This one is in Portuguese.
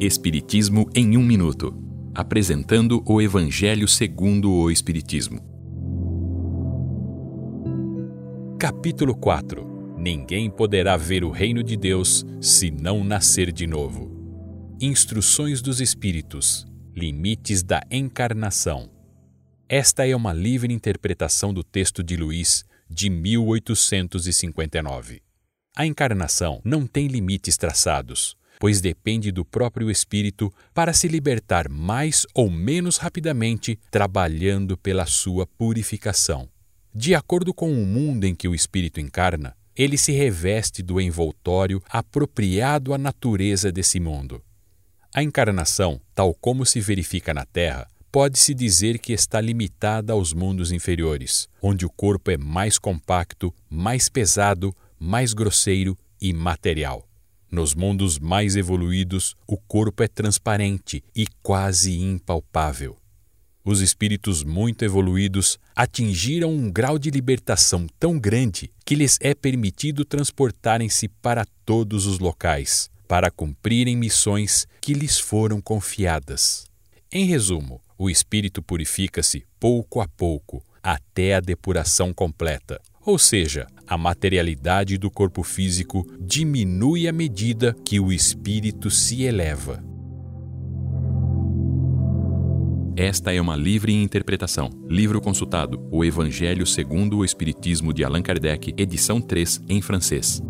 Espiritismo em um minuto, apresentando o Evangelho segundo o Espiritismo. Capítulo 4. Ninguém poderá ver o reino de Deus se não nascer de novo. Instruções dos Espíritos. Limites da encarnação. Esta é uma livre interpretação do texto de Luís de 1859. A encarnação não tem limites traçados, pois depende do próprio espírito para se libertar mais ou menos rapidamente, trabalhando pela sua purificação. De acordo com o mundo em que o espírito encarna, ele se reveste do envoltório apropriado à natureza desse mundo. A encarnação, tal como se verifica na Terra, pode-se dizer que está limitada aos mundos inferiores, onde o corpo é mais compacto, mais pesado, mais grosseiro e material. Nos mundos mais evoluídos, o corpo é transparente e quase impalpável. Os espíritos muito evoluídos atingiram um grau de libertação tão grande que lhes é permitido transportarem-se para todos os locais, para cumprirem missões que lhes foram confiadas. Em resumo, o espírito purifica-se pouco a pouco, até a depuração completa. Ou seja, a materialidade do corpo físico diminui à medida que o espírito se eleva. Esta é uma livre interpretação. Livro consultado: O Evangelho segundo o Espiritismo de Allan Kardec, edição 3, em francês.